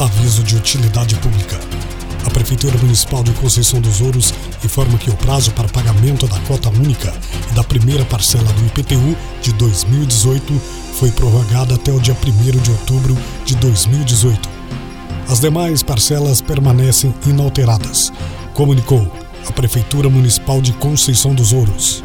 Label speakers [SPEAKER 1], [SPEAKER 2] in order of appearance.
[SPEAKER 1] Aviso de utilidade pública. A Prefeitura Municipal de Conceição dos Ouros informa que o prazo para pagamento da cota única e da primeira parcela do IPTU de 2018 foi prorrogado até o dia 1 de outubro de 2018. As demais parcelas permanecem inalteradas, comunicou a Prefeitura Municipal de Conceição dos Ouros.